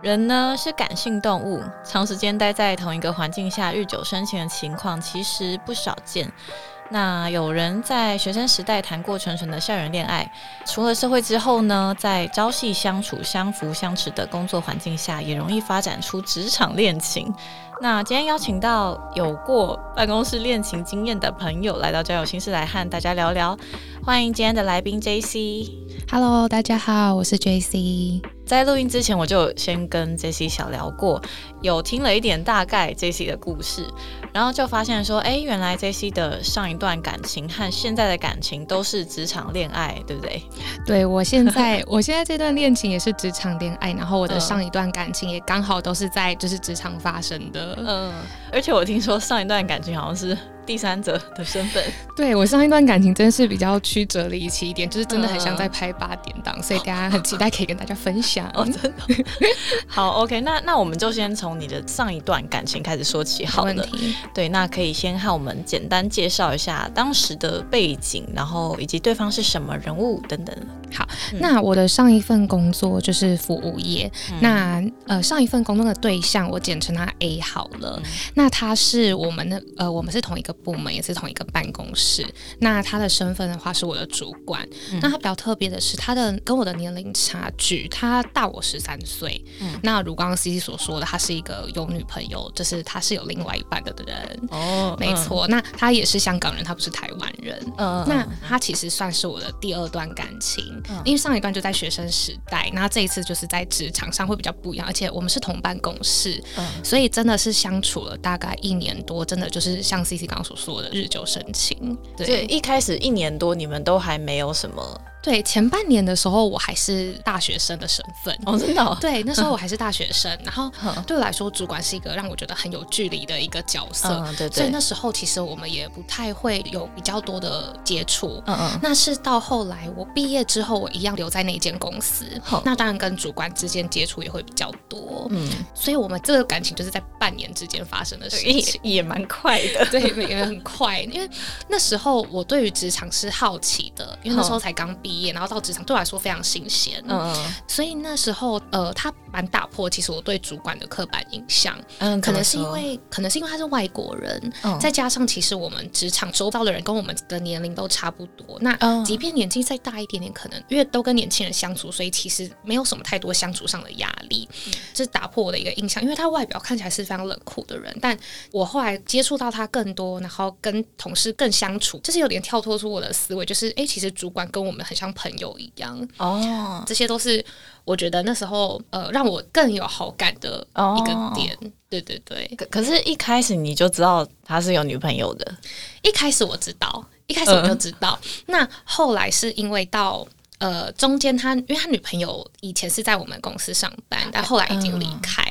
人呢是感性动物，长时间待在同一个环境下，日久生情的情况其实不少见。那有人在学生时代谈过纯纯的校园恋爱，除了社会之后呢，在朝夕相处、相扶相持的工作环境下，也容易发展出职场恋情。那今天邀请到有过办公室恋情经验的朋友来到交友心事来和大家聊聊。欢迎今天的来宾 J C。Hello，大家好，我是 J C。在录音之前，我就先跟 J C 小聊过，有听了一点大概 J C 的故事，然后就发现说，哎，原来 J C 的上一段感情和现在的感情都是职场恋爱，对不对？对我现在，我现在这段恋情也是职场恋爱，然后我的上一段感情也刚好都是在就是职场发生的。嗯，而且我听说上一段感情好像是。第三者的身份，对我上一段感情真是比较曲折离奇一点，就是真的很像在拍八点档，所以大家很期待可以跟大家分享。哦，真的。好，OK，那那我们就先从你的上一段感情开始说起，好了。对，那可以先和我们简单介绍一下当时的背景，然后以及对方是什么人物等等。好，那我的上一份工作就是服务业。那呃，上一份工作的对象我简称他 A 好了。那他是我们的呃，我们是同一个部门，也是同一个办公室。那他的身份的话是我的主管。那他比较特别的是，他的跟我的年龄差距，他大我十三岁。那如刚刚 C C 所说的，他是一个有女朋友，就是他是有另外一半的人。哦，没错。那他也是香港人，他不是台湾人。嗯，那他其实算是我的第二段感情。因为上一段就在学生时代，那这一次就是在职场上会比较不一样，而且我们是同办公室，所以真的是相处了大概一年多，真的就是像 C C 刚刚所说的日久生情。对，一开始一年多你们都还没有什么。对，前半年的时候我还是大学生的身份哦，真的。对，那时候我还是大学生，然后对我来说，主管是一个让我觉得很有距离的一个角色，对对。所以那时候其实我们也不太会有比较多的接触，嗯嗯。那是到后来我毕业之后，我一样留在那间公司，那当然跟主管之间接触也会比较多，嗯。所以我们这个感情就是在半年之间发生的事情，也蛮快的，对，也很快。因为那时候我对于职场是好奇的，因为那时候才刚毕。然后到职场对我来说非常新鲜，嗯，所以那时候呃，他蛮打破其实我对主管的刻板印象，嗯，可能是因为可能是因为他是外国人，再加上其实我们职场周遭的人跟我们的年龄都差不多，那即便年纪再大一点点，可能因为都跟年轻人相处，所以其实没有什么太多相处上的压力，这是打破我的一个印象，因为他外表看起来是非常冷酷的人，但我后来接触到他更多，然后跟同事更相处，就是有点跳脱出我的思维，就是哎，其实主管跟我们很像。朋友一样哦，这些都是我觉得那时候呃让我更有好感的一个点。对对对，可可是一开始你就知道他是有女朋友的，一开始我知道，一开始我就知道。那后来是因为到呃中间他，因为他女朋友以前是在我们公司上班，但后来已经离开。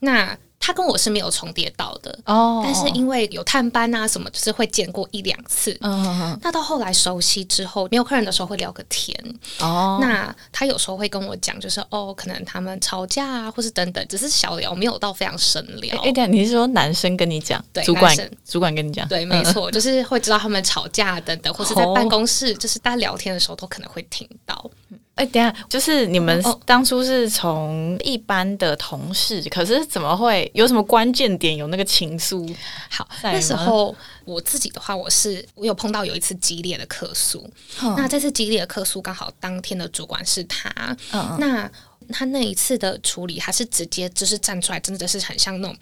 那他跟我是没有重叠到的哦，但是因为有探班啊什么，就是会见过一两次。嗯，那到后来熟悉之后，没有客人的时候会聊个天哦。那他有时候会跟我讲，就是哦，可能他们吵架啊，或是等等，只是小聊，没有到非常深聊。哎，对，你是说男生跟你讲，对，主管主管跟你讲，对，没错，就是会知道他们吵架等等，或是在办公室，就是大家聊天的时候都可能会听到。哎，等下，就是你们当初是从一般的同事，可是怎么会有什么关键点有那个情书？好，那时候我自己的话，我是我有碰到有一次激烈的客诉，那这次激烈的客诉刚好当天的主管是他，那他那一次的处理，他是直接就是站出来，真的是很像那种。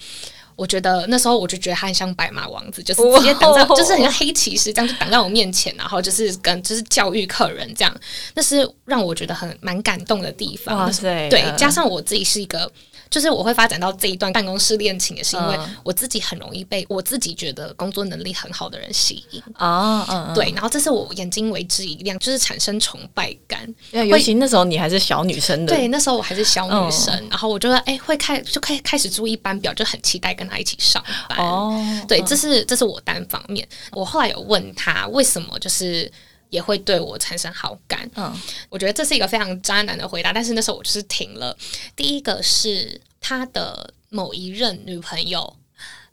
我觉得那时候我就觉得他很像白马王子，就是直接挡在，就是很像黑骑士这样就挡在我面前，然后就是跟就是教育客人这样，那是让我觉得很蛮感动的地方。哇塞！对，加上我自己是一个。就是我会发展到这一段办公室恋情，也是因为我自己很容易被我自己觉得工作能力很好的人吸引啊，嗯，对，然后这是我眼睛为之一亮，就是产生崇拜感。尤其那时候你还是小女生的，对，那时候我还是小女生，然后我就说哎，会开就开开始注意班表，就很期待跟他一起上班。哦，对，这是这是我单方面。我后来有问他为什么就是。也会对我产生好感。嗯，我觉得这是一个非常渣男的回答，但是那时候我就是停了。第一个是他的某一任女朋友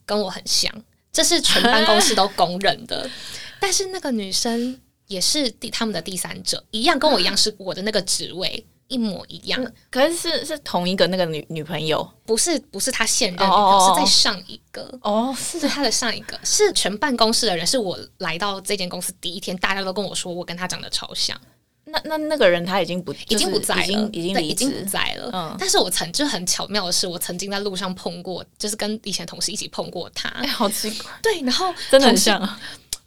跟我很像，这是全办公室都公认的。但是那个女生也是第他们的第三者，一样跟我一样是我的那个职位。一模一样，可是是是同一个那个女女朋友，不是不是他现任女朋友，是在上一个。哦，是。他的上一个，是全办公室的人，是我来到这间公司第一天，大家都跟我说我跟他长得超像。那那那个人他已经不已经不在了，已经已经已经不在了。嗯，但是我曾就很巧妙的是，我曾经在路上碰过，就是跟以前同事一起碰过他，好奇怪。对，然后真的很像。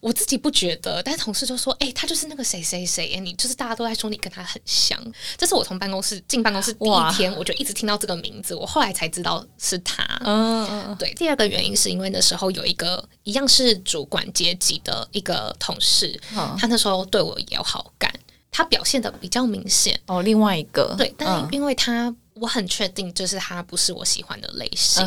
我自己不觉得，但是同事就说：“哎，他就是那个谁谁谁，你就是大家都在说你跟他很像。”这是我从办公室进办公室第一天，我就一直听到这个名字，我后来才知道是他。嗯嗯，对。第二个原因是因为那时候有一个一样是主管阶级的一个同事，他那时候对我也有好感，他表现的比较明显。哦，另外一个对，但是因为他。我很确定，就是他不是我喜欢的类型。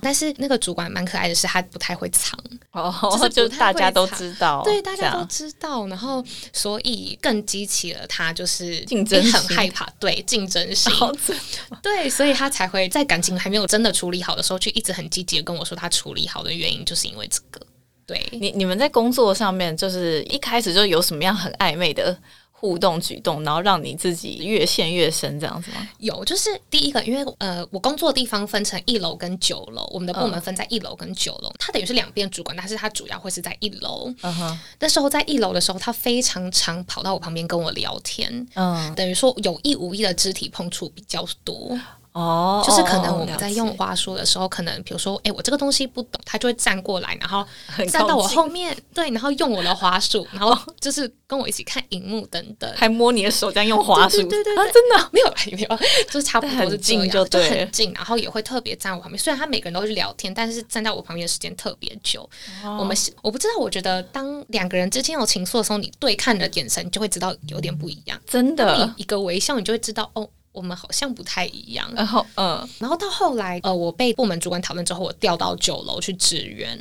但是那个主管蛮可爱的，是他不太会藏，哦就大家都知道，对，大家都知道。然后，所以更激起了他就是竞争，很害怕，对竞争性，对，所以他才会在感情还没有真的处理好的时候，就一直很积极的跟我说他处理好的原因，就是因为这个。对你，你们在工作上面，就是一开始就有什么样很暧昧的？互动举动，然后让你自己越陷越深，这样子吗？有，就是第一个，因为呃，我工作的地方分成一楼跟九楼，我们的部门分在一楼跟九楼，他等于是两边主管，但是他主要会是在一楼。嗯哼，那时候在一楼的时候，他非常常跑到我旁边跟我聊天，嗯，等于说有意无意的肢体碰触比较多。哦，就是可能我们在用花束的时候，可能比如说，哎，我这个东西不懂，他就会站过来，然后站到我后面，对，然后用我的花束，然后就是跟我一起看荧幕等等，还摸你的手，这样用花束，对对啊，真的没有没有，就是差不多是近就对，很近，然后也会特别站我旁边。虽然他每个人都是聊天，但是站在我旁边的时间特别久。我们我不知道，我觉得当两个人之间有情愫的时候，你对看的眼神就会知道有点不一样。真的，一个微笑，你就会知道哦。我们好像不太一样，然后嗯，然后到后来，呃，我被部门主管讨论之后，我调到九楼去支援。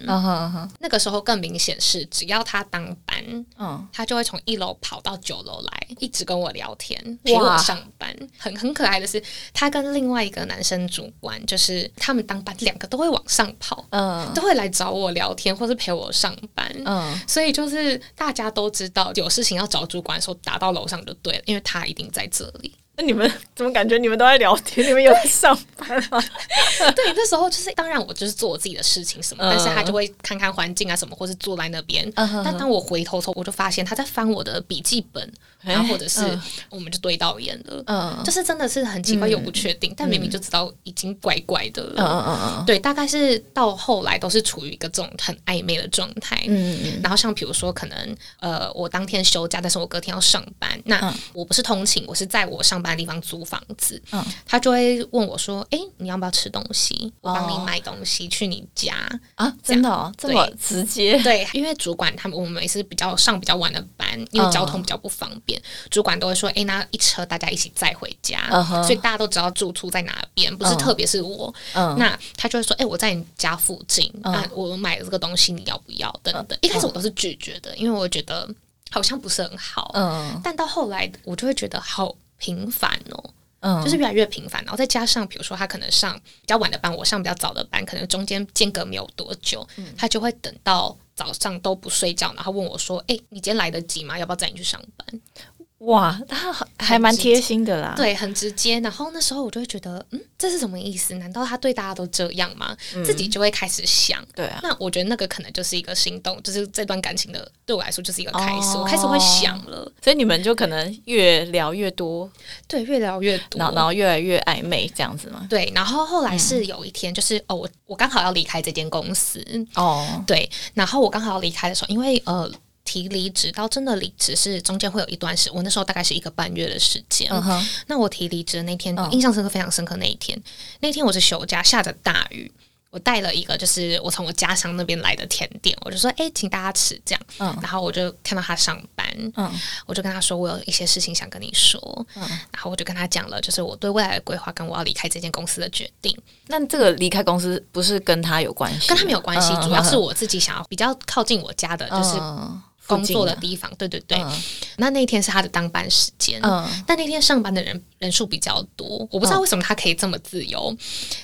那个时候更明显是，只要他当班，嗯，他就会从一楼跑到九楼来，一直跟我聊天，陪我上班。很很可爱的是，他跟另外一个男生主管，就是他们当班两个都会往上跑，嗯，都会来找我聊天，或是陪我上班。嗯，所以就是大家都知道，有事情要找主管的时候，打到楼上就对了，因为他一定在这里。那你们怎么感觉你们都在聊天？你们有在上班吗？对，那时候就是当然我就是做我自己的事情什么，但是他就会看看环境啊什么，或是坐在那边。但当我回头头，我就发现他在翻我的笔记本，然后或者是我们就对到眼了。嗯，就是真的是很奇怪又不确定，但明明就知道已经怪怪的了。嗯嗯嗯对，大概是到后来都是处于一个这种很暧昧的状态。嗯嗯然后像比如说，可能呃，我当天休假，但是我隔天要上班，那我不是通勤，我是在我上。班地方租房子，嗯，他就会问我说：“哎，你要不要吃东西？我帮你买东西去你家啊？”真的这么直接？对，因为主管他们我们也是比较上比较晚的班，因为交通比较不方便，主管都会说：“哎，那一车大家一起载回家。”所以大家都知道住处在哪边，不是特别是我。那他就会说：“哎，我在你家附近，那我买了这个东西，你要不要？”等等。一开始我都是拒绝的，因为我觉得好像不是很好。嗯，但到后来我就会觉得好。频繁哦，嗯，就是越来越频繁，然后再加上，比如说他可能上比较晚的班，我上比较早的班，可能中间间隔没有多久，他就会等到早上都不睡觉，然后问我说：“哎，你今天来得及吗？要不要载你去上班？”哇，他还蛮贴心的啦。对，很直接。然后那时候我就会觉得，嗯，这是什么意思？难道他对大家都这样吗？自己就会开始想。对啊。那我觉得那个可能就是一个心动，就是这段感情的对我来说就是一个开始。我开始会想了，所以你们就可能越聊越多，对，越聊越多，然后越来越暧昧这样子吗？对。然后后来是有一天，就是哦，我我刚好要离开这间公司哦，对。然后我刚好要离开的时候，因为呃。提离职到真的离职是中间会有一段时，我那时候大概是一个半月的时间。那我提离职的那天，印象深刻，非常深刻。那一天，那天我是休假，下着大雨。我带了一个，就是我从我家乡那边来的甜点，我就说，哎，请大家吃这样。嗯，然后我就看到他上班，嗯，我就跟他说，我有一些事情想跟你说。嗯，然后我就跟他讲了，就是我对未来的规划跟我要离开这间公司的决定。那这个离开公司不是跟他有关系？跟他没有关系，主要是我自己想要比较靠近我家的，就是。工作的地方，对对对。那那天是他的当班时间，嗯但那天上班的人人数比较多，我不知道为什么他可以这么自由。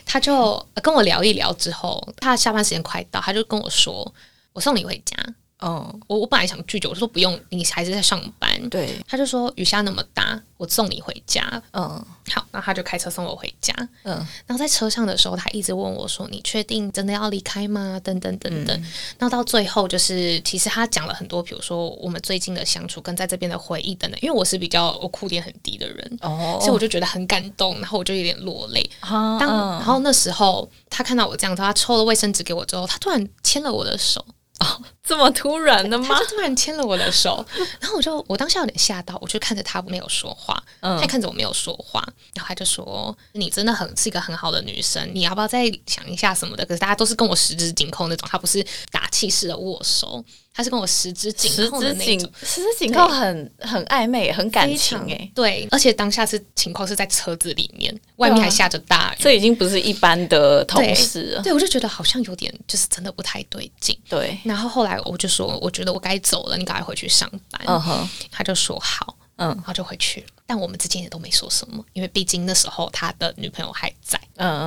他就跟我聊一聊之后，他下班时间快到，他就跟我说：“我送你回家。”哦，我我本来想拒绝，我说不用，你还是在上班。对，他就说雨下那么大，我送你回家。嗯，好，那他就开车送我回家。嗯，然后在车上的时候，他一直问我说：“你确定真的要离开吗？”等等等等。那到最后，就是其实他讲了很多，比如说我们最近的相处跟在这边的回忆等等。因为我是比较我哭点很低的人，哦，所以我就觉得很感动，然后我就有点落泪。当然后那时候他看到我这样，他抽了卫生纸给我之后，他突然牵了我的手。哦，这么突然的吗？他就突然牵了我的手，然后我就我当下有点吓到，我就看着他没有说话，他看着我没有说话，然后他就说：“你真的很是一个很好的女生，你要不要再想一下什么的？”可是大家都是跟我十指紧扣那种，他不是打气式的握手。他是跟我十指紧扣的那种，十指紧扣很很暧昧，很感情哎。对，而且当下是情况是在车子里面，外面还下着大雨，这已经不是一般的同事了。对，我就觉得好像有点，就是真的不太对劲。对，然后后来我就说，我觉得我该走了，你赶快回去上班。嗯哼，他就说好。嗯，然后就回去了。但我们之间也都没说什么，因为毕竟那时候他的女朋友还在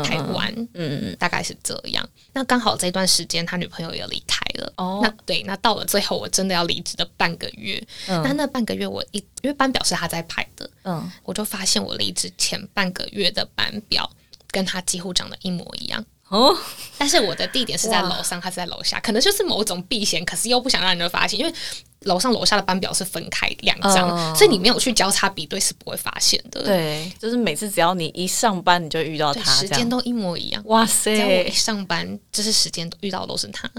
台湾。嗯嗯，大概是这样。那刚好这段时间他女朋友也离开了。哦，那对，那到了最后我真的要离职的半个月，那那半个月我一因为班表是他在排的，嗯，我就发现我离职前半个月的班表跟他几乎长得一模一样。哦，但是我的地点是在楼上，他是在楼下，可能就是某种避嫌，可是又不想让人发现，因为楼上楼下的班表是分开两张，所以你没有去交叉比对是不会发现的。对，就是每次只要你一上班，你就遇到他，时间都一模一样。哇塞，只要我一上班就是时间遇到都是他。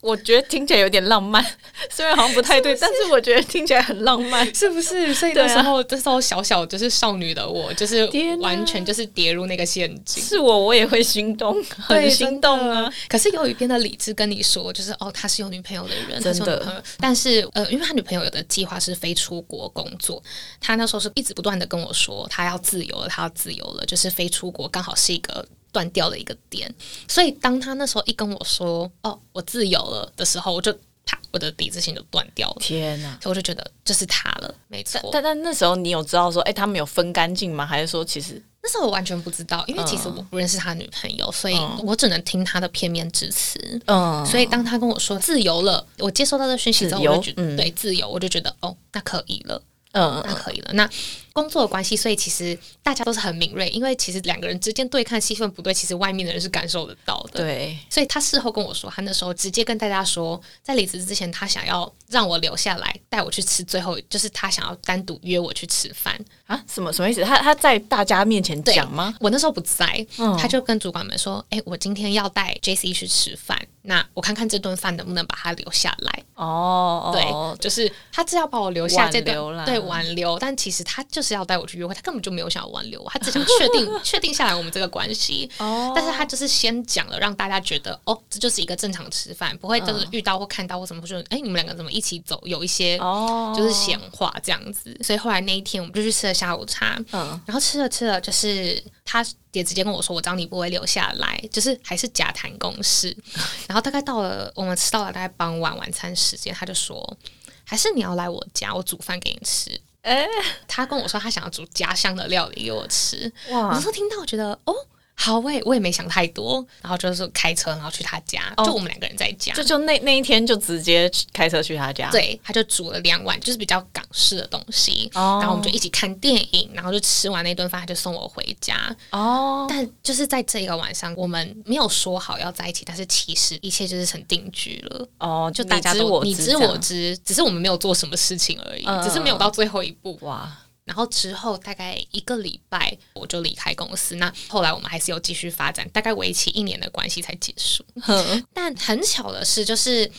我觉得听起来有点浪漫，虽然好像不太对，但是我觉得听起来很浪漫，是不是？所以那时候，那时候小小就是少女的我，就是完全就是跌入那个陷阱。是我，我也会心动，很心动啊！可是有一边的理智跟你说，就是哦，他是有女朋友的人，真的。但是呃，因为他女朋友有的计划是飞出国工作，他那时候是一直不断的跟我说，他要自由了，他要自由了，就是飞出国刚好是一个。断掉的一个点，所以当他那时候一跟我说“哦，我自由了”的时候，我就啪，我的理智线就断掉了。天哪！所以我就觉得就是他了，没错。但但那时候你有知道说，哎，他们有分干净吗？还是说其实那时候我完全不知道，因为其实我不认识他女朋友，所以我只能听他的片面之词。嗯，所以当他跟我说自由了，我接收到这讯息之后，我就觉得对自由，我就觉得哦，那可以了。嗯，那可以了。那工作的关系，所以其实大家都是很敏锐，因为其实两个人之间对看戏份不对，其实外面的人是感受得到的。对，所以他事后跟我说，他那时候直接跟大家说，在离职之前，他想要让我留下来，带我去吃最后，就是他想要单独约我去吃饭啊？什么什么意思？他他在大家面前讲吗？我那时候不在，他就跟主管们说：“哎，我今天要带 J C 去吃饭。”那我看看这顿饭能不能把他留下来哦？对，就是他只要把我留下这段，对挽留。但其实他就是要带我去约会，他根本就没有想要挽留我，他只想确定 确定下来我们这个关系。哦，但是他就是先讲了，让大家觉得哦，这就是一个正常吃饭，不会就是遇到或看到或什么，说哎，你们两个怎么一起走？有一些哦，就是闲话这样子。所以后来那一天，我们就去吃了下午茶。嗯，然后吃了吃了，就是他。也直接跟我说，我知道你不会留下来，就是还是假谈公事。然后大概到了我们吃到了大概傍晚晚餐时间，他就说，还是你要来我家，我煮饭给你吃。哎，他跟我说他想要煮家乡的料理给我吃。哇！我说听到我觉得哦。好，我也我也没想太多，然后就是开车，然后去他家，就我们两个人在家，就就那那一天就直接开车去他家，对，他就煮了两碗就是比较港式的东西，然后我们就一起看电影，然后就吃完那顿饭，他就送我回家。哦，但就是在这一个晚上，我们没有说好要在一起，但是其实一切就是成定局了。哦，就大家都你知我知，只是我们没有做什么事情而已，只是没有到最后一步。哇。然后之后大概一个礼拜，我就离开公司。那后来我们还是有继续发展，大概为期一年的关系才结束。但很巧的是，就是。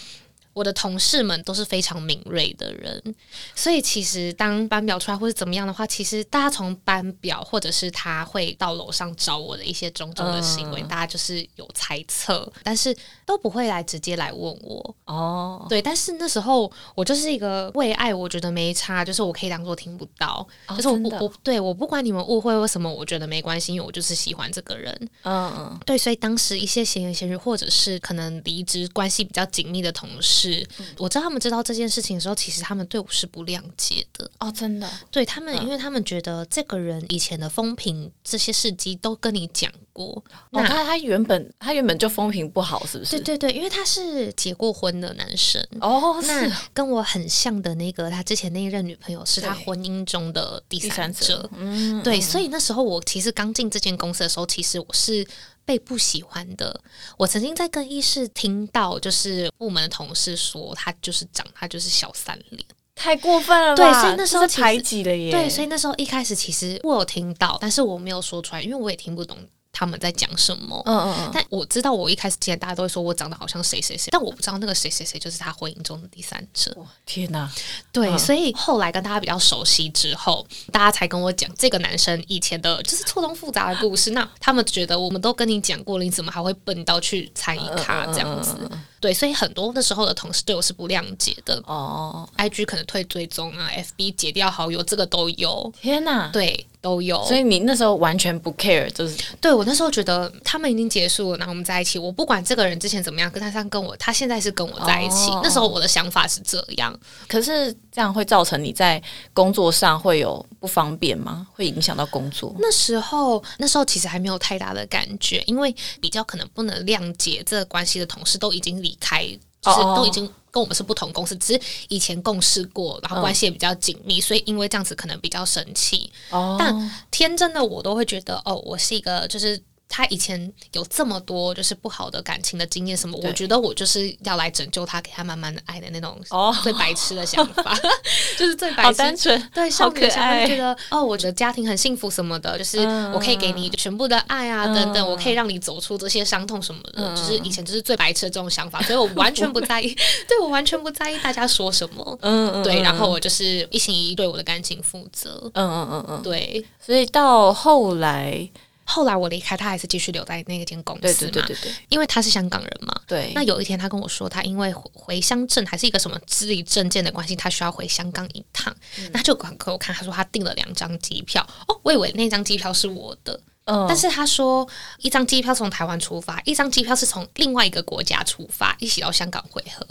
我的同事们都是非常敏锐的人，所以其实当班表出来或者怎么样的话，其实大家从班表或者是他会到楼上找我的一些种种的行为，大家就是有猜测，但是都不会来直接来问我。哦，对，但是那时候我就是一个为爱，我觉得没差，就是我可以当做听不到，就是我我对我不管你们误会为什么，我觉得没关系，因为我就是喜欢这个人。嗯嗯，对，所以当时一些闲言闲语，或者是可能离职关系比较紧密的同事。是，我知道他们知道这件事情的时候，其实他们对我是不谅解的。哦，真的，对他们，因为他们觉得这个人以前的风评这些事迹都跟你讲过，那他他原本他原本就风评不好，是不是？对对对，因为他是结过婚的男生。哦，那跟我很像的那个他之前那一任女朋友是他婚姻中的第三者，嗯，对，所以那时候我其实刚进这间公司的时候，其实我是。被不喜欢的，我曾经在更衣室听到，就是部门的同事说他就是长，他就是小三脸，太过分了。对，所以那时候排挤了耶。对，所以那时候一开始其实我有听到，但是我没有说出来，因为我也听不懂。他们在讲什么？嗯嗯嗯。但我知道，我一开始见大家都会说我长得好像谁谁谁，但我不知道那个谁谁谁就是他婚姻中的第三者。天哪！对，所以后来跟大家比较熟悉之后，大家才跟我讲这个男生以前的就是错综复杂的故事。那他们觉得我们都跟你讲过了，你怎么还会笨到去猜疑他这样子？对，所以很多那时候的同事对我是不谅解的。哦，I G 可能退追踪啊，F B 解掉好友，这个都有。天哪！对。都有，所以你那时候完全不 care，就是对我那时候觉得他们已经结束了，然后我们在一起，我不管这个人之前怎么样，跟他上跟我，他现在是跟我在一起。那时候我的想法是这样，可是这样会造成你在工作上会有不方便吗？会影响到工作？那时候那时候其实还没有太大的感觉，因为比较可能不能谅解这个关系的同事都已经离开，就是都已经。跟我们是不同公司，只是以前共事过，然后关系也比较紧密，所以因为这样子可能比较生气。但天真的我都会觉得，哦，我是一个就是。他以前有这么多就是不好的感情的经验，什么？我觉得我就是要来拯救他，给他慢慢的爱的那种哦，最白痴的想法，就是最白痴，对，少女想会觉得哦，我觉得家庭很幸福什么的，就是我可以给你全部的爱啊，等等，我可以让你走出这些伤痛什么的，就是以前就是最白痴的这种想法，所以我完全不在意，对我完全不在意大家说什么，嗯，对，然后我就是一心一意对我的感情负责，嗯嗯嗯嗯，对，所以到后来。后来我离开，他还是继续留在那间公司嘛？对对对对因为他是香港人嘛。对。那有一天他跟我说，他因为回乡证还是一个什么资历证件的关系，他需要回香港一趟。那就给我看，他说他订了两张机票。哦，我以为那张机票是我的。嗯。但是他说，一张机票从台湾出发，一张机票是从另外一个国家出发，一起到香港汇合。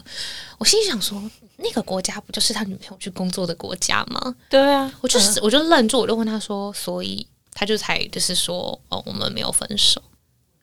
我心想说，那个国家不就是他女朋友去工作的国家吗？对啊。我就是我就愣住，我就问他说，所以。他就才就是说哦，我们没有分手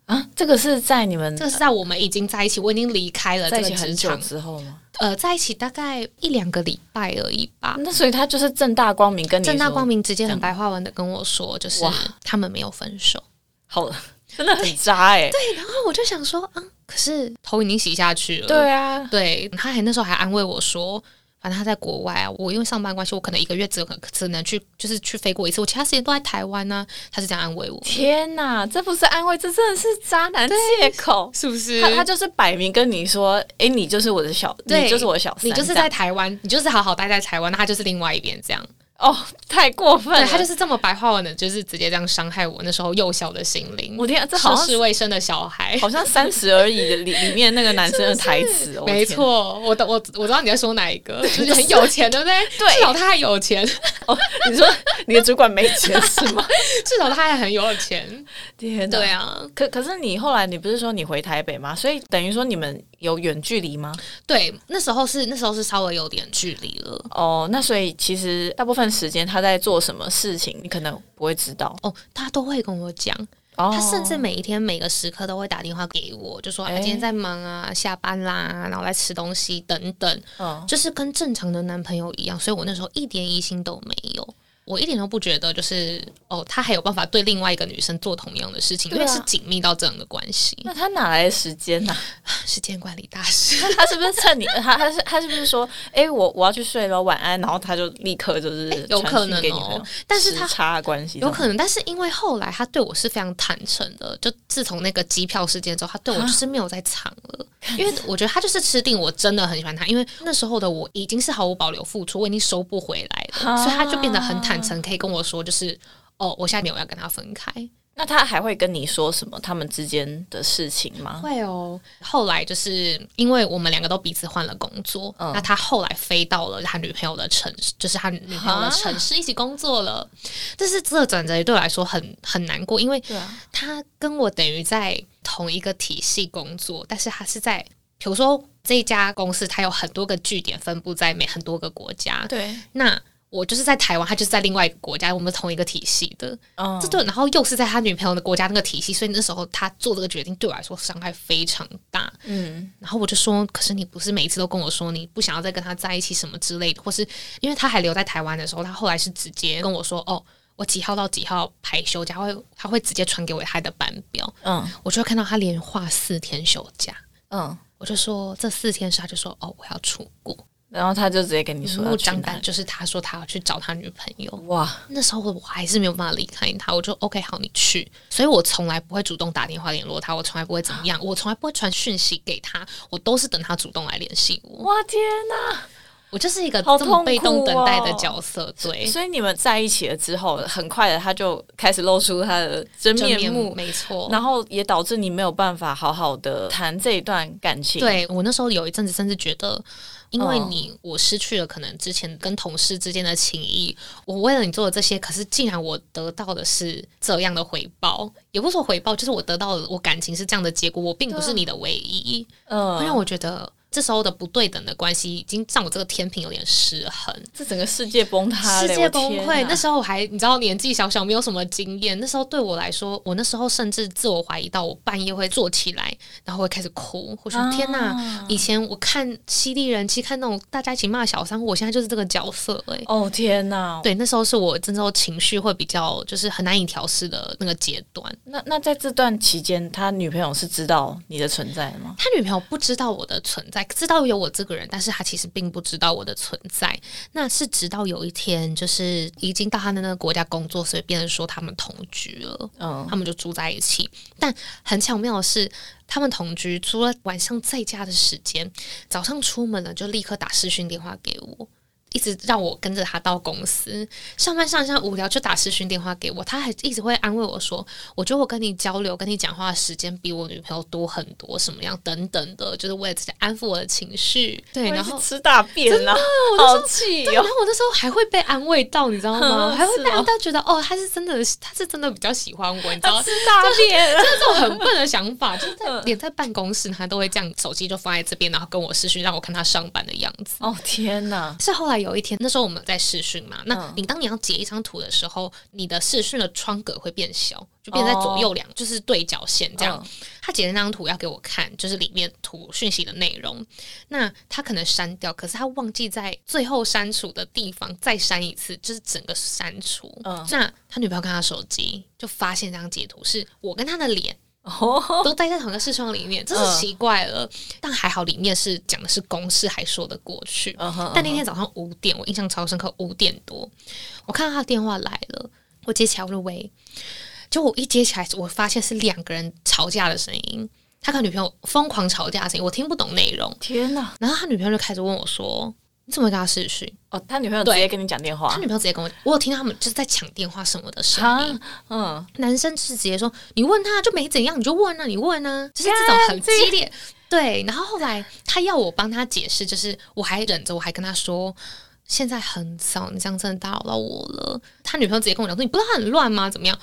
啊？这个是在你们，这个是在我们已经在一起，我已经离开了这个职场之后吗？呃，在一起大概一两个礼拜而已吧。那所以他就是正大光明跟你正大光明直接很白话文的跟我说，就是他们没有分手。好了，真的很渣哎。对，然后我就想说，嗯，可是头已经洗下去了。对啊，对，他还那时候还安慰我说。反正他在国外啊，我因为上班关系，我可能一个月只可只能去，就是去飞过一次。我其他时间都在台湾呢。他是这样安慰我。天哪，这不是安慰，这真的是渣男借口，是不是？他他就是摆明跟你说，哎，你就是我的小，你就是我的小三，你就是在台湾，你就是好好待在台湾，那他就是另外一边这样。哦，太过分！了！他就是这么白话文的，就是直接这样伤害我那时候幼小的心灵。我天，这好涉世未深的小孩，好像三十而已的里里面那个男生的台词。没错，我懂我我知道你在说哪一个，就是很有钱，对不对？对，至少他还有钱。哦，你说你的主管没钱是吗？至少他还很有钱。天，对啊。可可是你后来你不是说你回台北吗？所以等于说你们有远距离吗？对，那时候是那时候是稍微有点距离了。哦，那所以其实大部分。时间他在做什么事情，你可能不会知道哦。他都会跟我讲他甚至每一天每个时刻都会打电话给我，就说啊今天在忙啊，下班啦，然后来吃东西等等，就是跟正常的男朋友一样，所以我那时候一点疑心都没有。我一点都不觉得，就是哦，他还有办法对另外一个女生做同样的事情，因为是紧密到这样的关系。那他哪来的时间呢？时间管理大师，他是不是趁你？他他是他是不是说，哎，我我要去睡了，晚安，然后他就立刻就是有可能哦，但是他差关系有可能，但是因为后来他对我是非常坦诚的，就自从那个机票事件之后，他对我就是没有再藏了，因为我觉得他就是吃定我真的很喜欢他，因为那时候的我已经是毫无保留付出，我已经收不回来了，所以他就变得很坦。曾可以跟我说，就是哦，我下面我要跟他分开。那他还会跟你说什么他们之间的事情吗？会哦。后来就是因为我们两个都彼此换了工作，那他后来飞到了他女朋友的城市，就是他女朋友的城市一起工作了。但是这个转折对我来说很很难过，因为他跟我等于在同一个体系工作，但是他是在比如说这一家公司，它有很多个据点分布在每很多个国家。对，那。我就是在台湾，他就是在另外一个国家，我们同一个体系的，这对，然后又是在他女朋友的国家那个体系，所以那时候他做这个决定对我来说伤害非常大。嗯，然后我就说，可是你不是每一次都跟我说你不想要再跟他在一起什么之类的，或是因为他还留在台湾的时候，他后来是直接跟我说，哦，我几号到几号排休假，会他会直接传给我他的班表。嗯，我就会看到他连画四天休假。嗯，我就说这四天是，他就说，哦，我要出国。然后他就直接跟你说，目张胆就是他说他要去找他女朋友。哇，那时候我还是没有办法离开他，我就 OK 好，你去。所以我从来不会主动打电话联络他，我从来不会怎么样，我从来不会传讯息给他，我都是等他主动来联系我。哇天哪，我就是一个这么被动等待的角色。对，所以你们在一起了之后，很快的他就开始露出他的真面目，没错。然后也导致你没有办法好好的谈这一段感情。对我那时候有一阵子甚至觉得。因为你，我失去了可能之前跟同事之间的情谊。我为了你做的这些，可是竟然我得到的是这样的回报，也不说回报，就是我得到的我感情是这样的结果。我并不是你的唯一，嗯，会让我觉得。这时候的不对等的关系已经让我这个天平有点失衡，这整个世界崩塌，世界崩溃。那时候我还你知道年纪小小没有什么经验，那时候对我来说，我那时候甚至自我怀疑到我半夜会坐起来，然后会开始哭。我说天哪！以前我看犀利人妻看那种大家一起骂小三，我现在就是这个角色哎。哦天哪！对，那时候是我真正情绪会比较就是很难以调试的那个阶段。那那在这段期间，他女朋友是知道你的存在吗？他女朋友不知道我的存在。知道有我这个人，但是他其实并不知道我的存在。那是直到有一天，就是已经到他的那个国家工作，所以变成说他们同居了，嗯，他们就住在一起。但很巧妙的是，他们同居，除了晚上在家的时间，早上出门了就立刻打视讯电话给我。一直让我跟着他到公司上班上下无聊就打视讯电话给我，他还一直会安慰我说：“我觉得我跟你交流、跟你讲话的时间比我女朋友多很多，什么样等等的，就是为了自己安抚我的情绪。”对，然后吃大便了，好气然后我那时候还会被安慰到，你知道吗？还会被安慰到，觉得哦，他是真的，他是真的比较喜欢我，你知道？吃大便，就是这种很笨的想法，就是在连在办公室他都会这样，手机就放在这边，然后跟我视讯，让我看他上班的样子。哦天哪！是后来。有一天，那时候我们在试训嘛，那你当你要截一张图的时候，你的视讯的窗格会变小，就变在左右两，就是对角线这样。他截那张图要给我看，就是里面图讯息的内容。那他可能删掉，可是他忘记在最后删除的地方再删一次，就是整个删除。嗯那他女朋友看他手机，就发现这张截图是我跟他的脸。都待在同一个视窗里面，真是奇怪了。但还好，里面是讲的是公事，还说得过去。但那天早上五点，我印象超深刻。五点多，我看到他的电话来了，我接起来，我说喂。就我一接起来，我发现是两个人吵架的声音，他跟女朋友疯狂吵架的声音，我听不懂内容。天哪！然后他女朋友就开始问我说。你怎么跟他视讯？哦，他女朋友直接跟你讲电话。他女朋友直接跟我，我有听到他们就是在抢电话什么的声音。嗯，男生是直接说：“你问他就没怎样，你就问啊，你问啊。”就是这种很激烈。对，然后后来他要我帮他解释，就是我还忍着，我还跟他说。现在很少，你这样真的打扰到我了。他女朋友直接跟我讲说：“你不知道他很乱吗？怎么样？”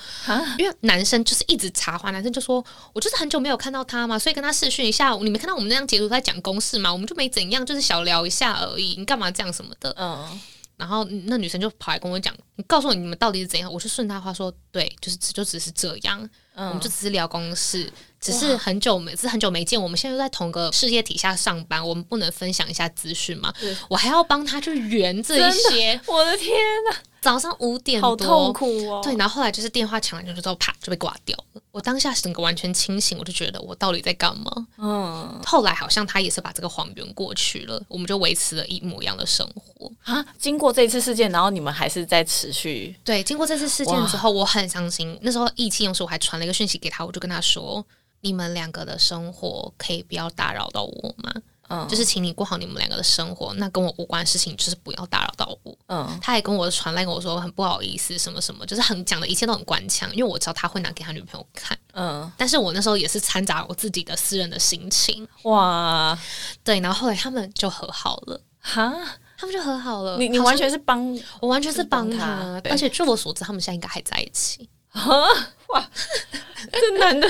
因为男生就是一直插话，男生就说：“我就是很久没有看到他嘛，所以跟他视讯一下。你没看到我们那样截图在讲公事吗？我们就没怎样，就是小聊一下而已。你干嘛这样什么的？”嗯。然后那女生就跑来跟我讲：“你告诉我你们到底是怎样？”我就顺他话说：“对，就是就只是这样。”我们就只是聊公事，只是很久没，只是很久没见。我们现在又在同个事业底下上班，我们不能分享一下资讯吗？我还要帮他去圆这一些，我的天哪！早上五点多，好痛苦哦。对，然后后来就是电话抢来之后，啪就被挂掉了。我当下整个完全清醒，我就觉得我到底在干嘛？嗯。后来好像他也是把这个谎圆过去了，我们就维持了一模一样的生活啊。经过这一次事件，然后你们还是在持续。对，经过这次事件之后，我很伤心。那时候意气用事，我还传了一个讯息给他，我就跟他说：“你们两个的生活可以不要打扰到我吗？”嗯，就是请你过好你们两个的生活，那跟我无关的事情，就是不要打扰到我。嗯，他还跟我传来跟我说很不好意思，什么什么，就是很讲的一切都很官腔，因为我知道他会拿给他女朋友看。嗯，但是我那时候也是掺杂我自己的私人的心情。哇，对，然后后来他们就和好了。哈，他们就和好了。你你完全是帮我，完全是帮他，而且据我所知，他们现在应该还在一起。哇，这男的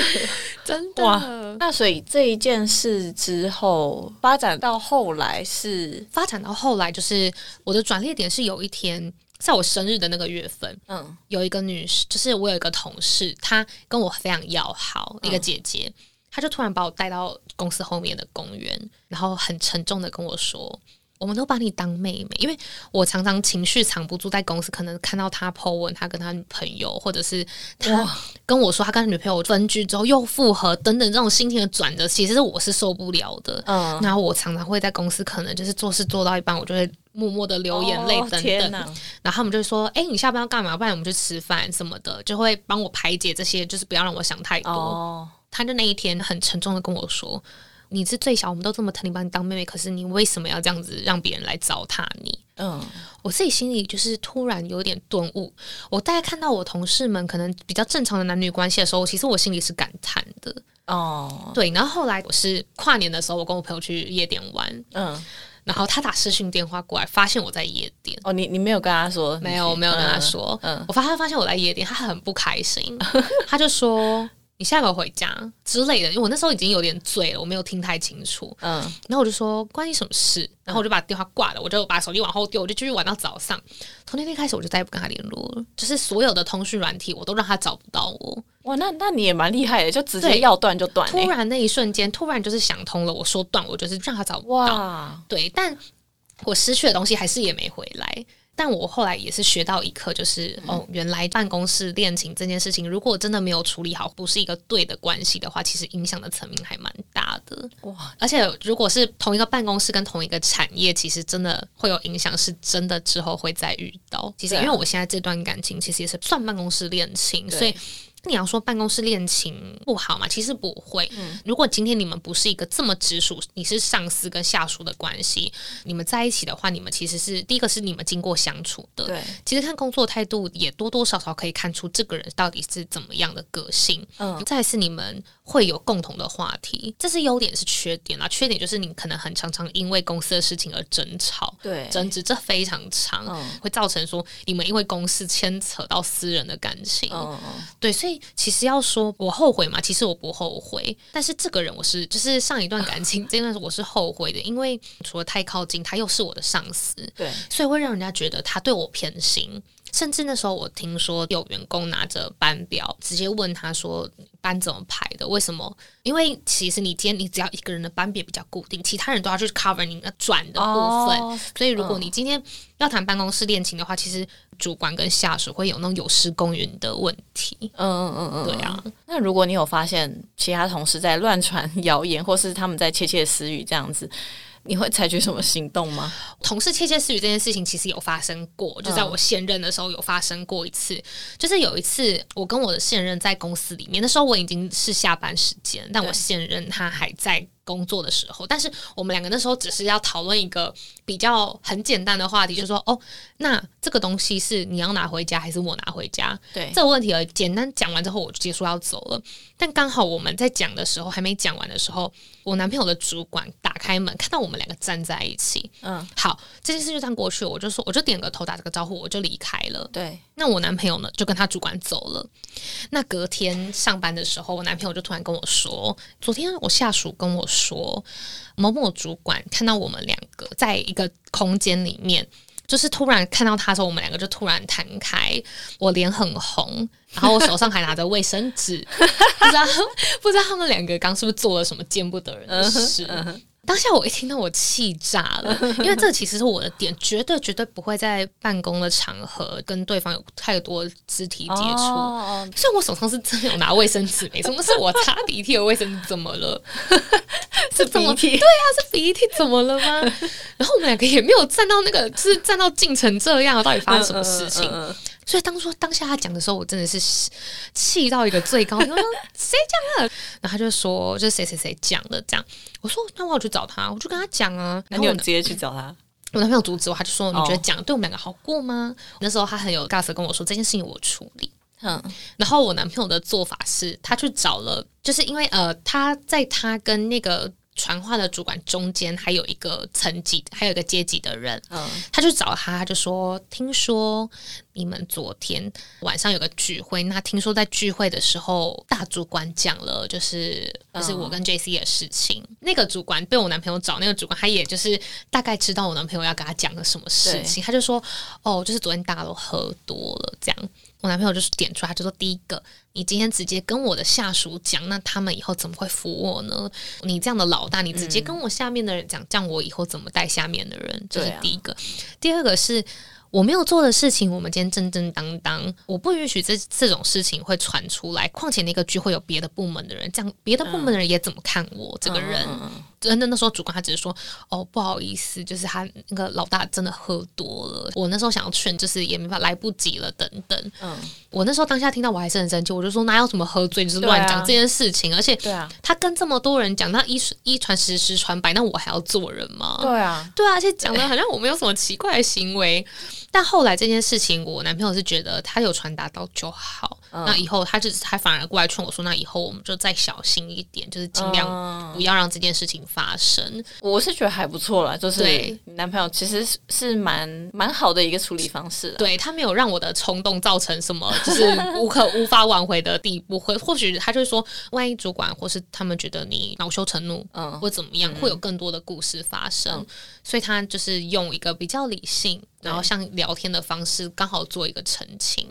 真的哇！那所以这一件事之后发展到后来是发展到后来，就是我的转捩点是有一天在我生日的那个月份，嗯，有一个女士，就是我有一个同事，她跟我非常要好，一个姐姐，她就突然把我带到公司后面的公园，然后很沉重的跟我说。我们都把你当妹妹，因为我常常情绪藏不住，在公司可能看到他 po 文，他跟他女朋友，或者是他跟我说他跟他女朋友分居之后又复合等等这种心情的转折，其实我是受不了的。嗯，然后我常常会在公司可能就是做事做到一半，我就会默默的流眼泪等等。然后他们就说：“哎，你下班要干嘛？不然我们去吃饭什么的。”就会帮我排解这些，就是不要让我想太多。他就那一天很沉重的跟我说。你是最小，我们都这么疼你，把你当妹妹，可是你为什么要这样子让别人来糟蹋你？嗯，我自己心里就是突然有点顿悟。我大概看到我同事们可能比较正常的男女关系的时候，其实我心里是感叹的。哦，对。然后后来我是跨年的时候，我跟我朋友去夜店玩，嗯，然后他打视讯电话过来，发现我在夜店。哦，你你没有跟他说？没有，我没有跟他说。嗯，我发他发现我在夜店，他很不开心，他就说。你下个回家之类的，因为我那时候已经有点醉了，我没有听太清楚。嗯，然后我就说关你什么事？然后我就把电话挂了，我就把手机往后丢，我就继续玩到早上。从那天开始，我就再也不跟他联络了，就是所有的通讯软体，我都让他找不到我。哇，那那你也蛮厉害的，就直接要断就断。突然那一瞬间，突然就是想通了，我说断，我就是让他找不到。对，但我失去的东西还是也没回来。但我后来也是学到一课，就是哦，原来办公室恋情这件事情，如果真的没有处理好，不是一个对的关系的话，其实影响的层面还蛮大的。哇！而且如果是同一个办公室跟同一个产业，其实真的会有影响，是真的之后会再遇到。其实因为我现在这段感情其实也是算办公室恋情，所以。你要说办公室恋情不好嘛？其实不会。如果今天你们不是一个这么直属，你是上司跟下属的关系，你们在一起的话，你们其实是第一个是你们经过相处的。对，其实看工作态度也多多少少可以看出这个人到底是怎么样的个性。嗯，再是你们会有共同的话题，这是优点是缺点啊。缺点就是你可能很常常因为公司的事情而争吵，对，争执这非常长，会造成说你们因为公司牵扯到私人的感情。嗯嗯，对，所以。其实要说我后悔嘛，其实我不后悔。但是这个人我是，就是上一段感情这段我是后悔的，因为除了太靠近，他又是我的上司，对，所以会让人家觉得他对我偏心。甚至那时候我听说有员工拿着班表直接问他说班怎么排的？为什么？因为其实你今天你只要一个人的班别比较固定，其他人都要去 cover 你那转的部分。所以如果你今天要谈办公室恋情的话，其实主管跟下属会有那种有失公允的问题。嗯嗯嗯嗯，对啊。那如果你有发现其他同事在乱传谣言，或是他们在窃窃私语这样子。你会采取什么行动吗？同事窃窃私语这件事情其实有发生过，就在我现任的时候有发生过一次。就是有一次，我跟我的现任在公司里面，那时候我已经是下班时间，但我现任他还在。工作的时候，但是我们两个那时候只是要讨论一个比较很简单的话题，就是说，哦，那这个东西是你要拿回家还是我拿回家？对，这个问题而简单讲完之后，我就结束要走了。但刚好我们在讲的时候还没讲完的时候，我男朋友的主管打开门，看到我们两个站在一起。嗯，好，这件事就这样过去了。我就说，我就点个头，打这个招呼，我就离开了。对，那我男朋友呢，就跟他主管走了。那隔天上班的时候，我男朋友就突然跟我说，昨天我下属跟我。说某某主管看到我们两个在一个空间里面就是突然看到他的时候，我们两个就突然弹开，我脸很红，然后我手上还拿着卫生纸，不知道 不知道他们两个刚是不是做了什么见不得人的事。当下我一听到我气炸了，因为这其实是我的点，绝对绝对不会在办公的场合跟对方有太多肢体接触。虽然我手上是真的有拿卫生纸，没错，那是我擦鼻涕的卫生纸，怎么了？是鼻涕？对呀，是鼻涕，怎么了吗？然后我们两个也没有站到那个，就是站到进成这样，到底发生什么事情？所以当初当下他讲的时候，我真的是气到一个最高。我说谁讲的？然后他就说就是谁谁谁讲的这样。我说那我要去找他，我就跟他讲啊。那你有直接去找他？我男朋友阻止我，他就说你觉得讲对我们两个好过吗？那时候他很有 gas 跟我说这件事情我处理。嗯，然后我男朋友的做法是他去找了，就是因为呃他在他跟那个。传话的主管中间还有一个层级，还有一个阶级的人，嗯，他去找他，他就说：“听说你们昨天晚上有个聚会，那听说在聚会的时候，大主管讲了，就是就是我跟 J C 的事情。那个主管被我男朋友找，那个主管他也就是大概知道我男朋友要跟他讲个什么事情，他就说：哦，就是昨天大家都喝多了，这样。”我男朋友就是点出来，就说第一个，你今天直接跟我的下属讲，那他们以后怎么会服我呢？你这样的老大，你直接跟我下面的人讲，这样我以后怎么带下面的人？这是第一个。第二个是。我没有做的事情，我们今天正正当当，我不允许这这种事情会传出来。况且那个聚会有别的部门的人，这样别的部门的人也怎么看我这个人？真的那时候主管他只是说：“哦，不好意思，就是他那个老大真的喝多了。”我那时候想要劝，就是也没法来不及了，等等。嗯，我那时候当下听到我还是很生气，我就说：“哪有什么喝醉就是乱讲这件事情？而且，对啊，他跟这么多人讲，那一一传十，十传百，那我还要做人吗？对啊，对啊，而且讲的好像我没有什么奇怪的行为。”但后来这件事情，我男朋友是觉得他有传达到就好。那以后他就是他反而过来劝我说：“那以后我们就再小心一点，就是尽量不要让这件事情发生。”我是觉得还不错了，就是男朋友其实是是蛮蛮好的一个处理方式。对他没有让我的冲动造成什么就是无可 无法挽回的地步，或或许他就是说，万一主管或是他们觉得你恼羞成怒，嗯，或怎么样，会有更多的故事发生。所以他就是用一个比较理性。然后像聊天的方式，刚好做一个澄清。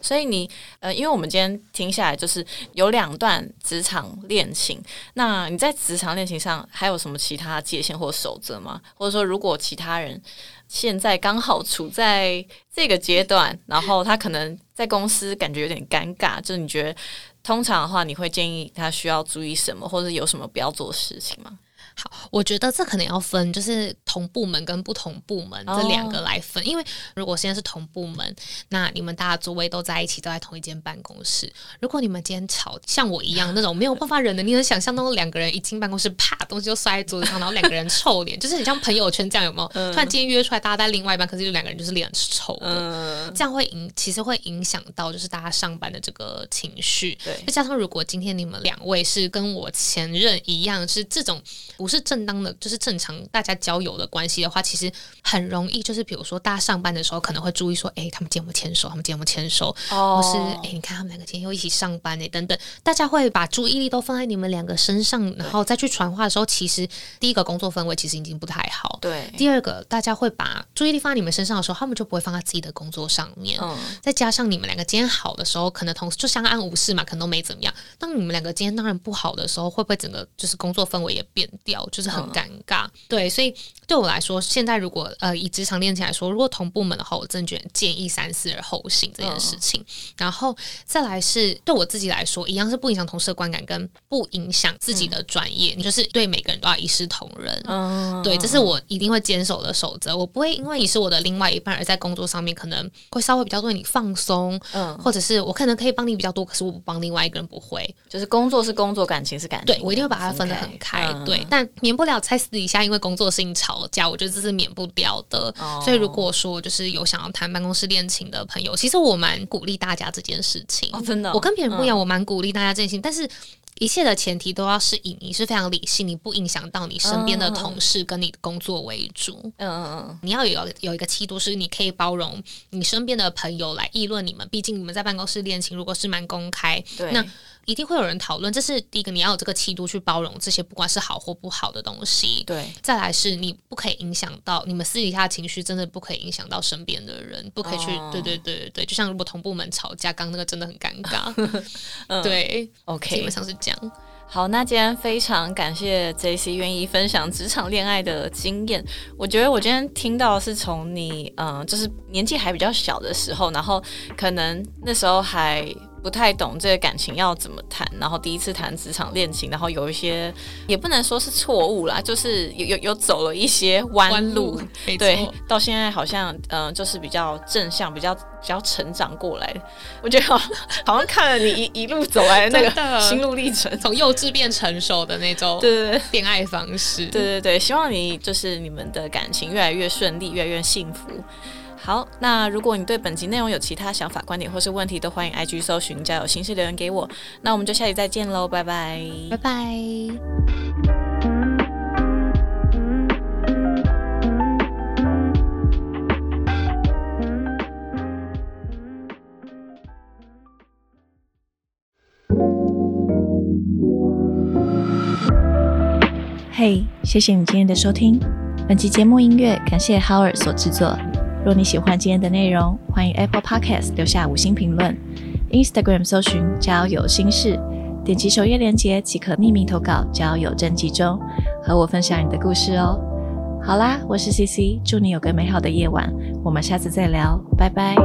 所以你呃，因为我们今天听下来，就是有两段职场恋情。那你在职场恋情上还有什么其他界限或守则吗？或者说，如果其他人现在刚好处在这个阶段，然后他可能在公司感觉有点尴尬，就是你觉得通常的话，你会建议他需要注意什么，或者有什么不要做的事情吗？好，我觉得这可能要分，就是同部门跟不同部门这两个来分。因为如果现在是同部门，那你们大家座位都在一起，都在同一间办公室。如果你们今天吵，像我一样那种没有办法忍的，你能想象那种两个人一进办公室，啪，东西就摔在桌子上，然后两个人臭脸，就是很像朋友圈这样，有没有？突然今天约出来，大家在另外一班，可是就两个人就是脸是臭的，这样会影，其实会影响到就是大家上班的这个情绪。对，再加上如果今天你们两位是跟我前任一样，是这种。不是正当的，就是正常大家交友的关系的话，其实很容易，就是比如说大家上班的时候可能会注意说，哎，他们今天有没有牵手？他们今天有没有牵手？或是哎，你看他们两个今天又一起上班哎，等等，大家会把注意力都放在你们两个身上，然后再去传话的时候，其实第一个工作氛围其实已经不太好。对。第二个，大家会把注意力放在你们身上的时候，他们就不会放在自己的工作上面。嗯。再加上你们两个今天好的时候，可能同事就相安无事嘛，可能都没怎么样。当你们两个今天当然不好的时候，会不会整个就是工作氛围也变？掉就是很尴尬，对，所以对我来说，现在如果呃以职场恋情来说，如果同部门的话，我真觉得建议三思而后行这件事情。然后再来是对我自己来说，一样是不影响同事的观感，跟不影响自己的专业，你就是对每个人都要一视同仁。嗯，对，这是我一定会坚守的守则。我不会因为你是我的另外一半，而在工作上面可能会稍微比较对你放松，嗯，或者是我可能可以帮你比较多，可是我不帮另外一个人不会，就是工作是工作，感情是感情，对我一定会把它分得很开，对，但。免不了在私底下因为工作事情吵架，我觉得这是免不掉的。所以如果说就是有想要谈办公室恋情的朋友，其实我蛮鼓励大家这件事情。哦，真的，我跟别人不一样，我蛮鼓励大家这件事情。但是一切的前提都要是以你是非常理性，你不影响到你身边的同事跟你的工作为主。嗯嗯嗯，你要有有一个气度，是你可以包容你身边的朋友来议论你们。毕竟你们在办公室恋情，如果是蛮公开，那。一定会有人讨论，这是第一个，你要有这个气度去包容这些，不管是好或不好的东西。对，再来是你不可以影响到你们私底下的情绪，真的不可以影响到身边的人，不可以去。对对对对对，就像如果同部门吵架，刚那个真的很尴尬。对，OK，基本上是这样。好，那今天非常感谢 J C 愿意分享职场恋爱的经验。我觉得我今天听到是从你，嗯，就是年纪还比较小的时候，然后可能那时候还。不太懂这个感情要怎么谈，然后第一次谈职场恋情，然后有一些也不能说是错误啦，就是有有有走了一些弯路，对，到现在好像嗯，就是比较正向，比较比较成长过来。我觉得好 好像看了你一一路走来的那个心路历程，从幼稚变成熟的那种，对对对，恋爱方式，对对对，希望你就是你们的感情越来越顺利，越来越幸福。好，那如果你对本集内容有其他想法、观点或是问题，都欢迎 IG 搜寻“交友心事”留言给我。那我们就下期再见喽，拜拜，拜拜。嘿，谢谢你今天的收听。本期节目音乐感谢 Howard 所制作。若你喜欢今天的内容，欢迎 Apple Podcast 留下五星评论，Instagram 搜寻“交友心事”，点击首页链接即可匿名投稿“交友征集中”，和我分享你的故事哦。好啦，我是 CC，祝你有个美好的夜晚，我们下次再聊，拜拜。